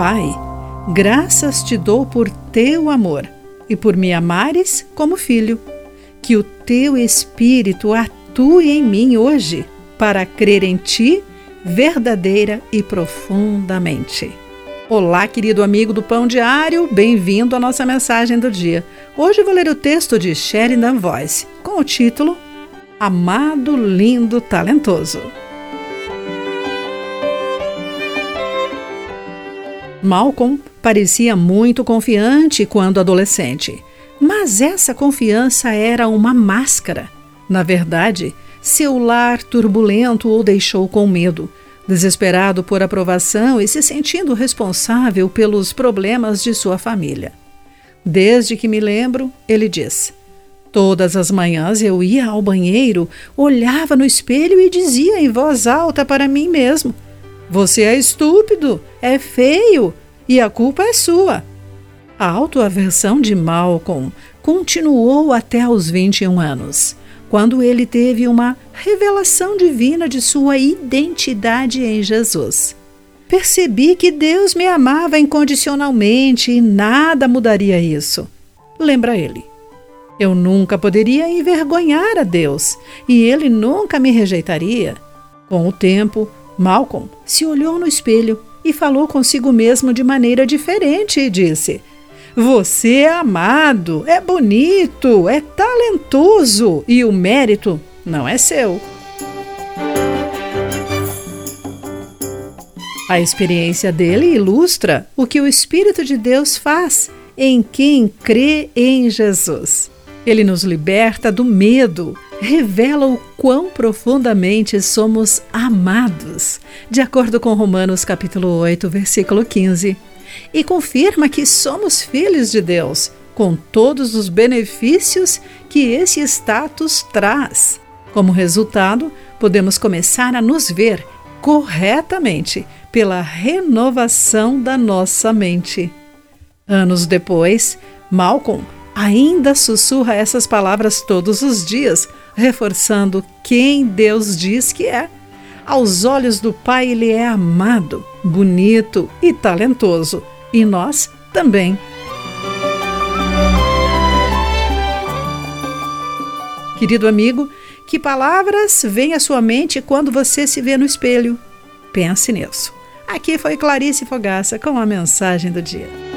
Pai, graças te dou por teu amor e por me amares como filho. Que o teu Espírito atue em mim hoje para crer em ti verdadeira e profundamente. Olá, querido amigo do Pão Diário, bem-vindo à nossa mensagem do dia. Hoje vou ler o texto de Sheridan Voice com o título Amado, Lindo, Talentoso. Malcolm parecia muito confiante quando adolescente, mas essa confiança era uma máscara. Na verdade, seu lar turbulento o deixou com medo, desesperado por aprovação e se sentindo responsável pelos problemas de sua família. Desde que me lembro, ele diz: Todas as manhãs eu ia ao banheiro, olhava no espelho e dizia em voz alta para mim mesmo: você é estúpido, é feio e a culpa é sua. A autoaversão de Malcolm continuou até aos 21 anos, quando ele teve uma revelação divina de sua identidade em Jesus. Percebi que Deus me amava incondicionalmente e nada mudaria isso. Lembra ele. Eu nunca poderia envergonhar a Deus e ele nunca me rejeitaria. Com o tempo, Malcolm se olhou no espelho e falou consigo mesmo de maneira diferente e disse: Você é amado, é bonito, é talentoso e o mérito não é seu. A experiência dele ilustra o que o Espírito de Deus faz em quem crê em Jesus. Ele nos liberta do medo, revela o quão profundamente somos amados, de acordo com Romanos capítulo 8, versículo 15, e confirma que somos filhos de Deus, com todos os benefícios que esse status traz. Como resultado, podemos começar a nos ver corretamente pela renovação da nossa mente. Anos depois, Malcolm ainda sussurra essas palavras todos os dias, reforçando quem Deus diz que é. Aos olhos do Pai, ele é amado, bonito e talentoso, e nós também. Querido amigo, que palavras vêm à sua mente quando você se vê no espelho? Pense nisso. Aqui foi Clarice Fogaça com a mensagem do dia.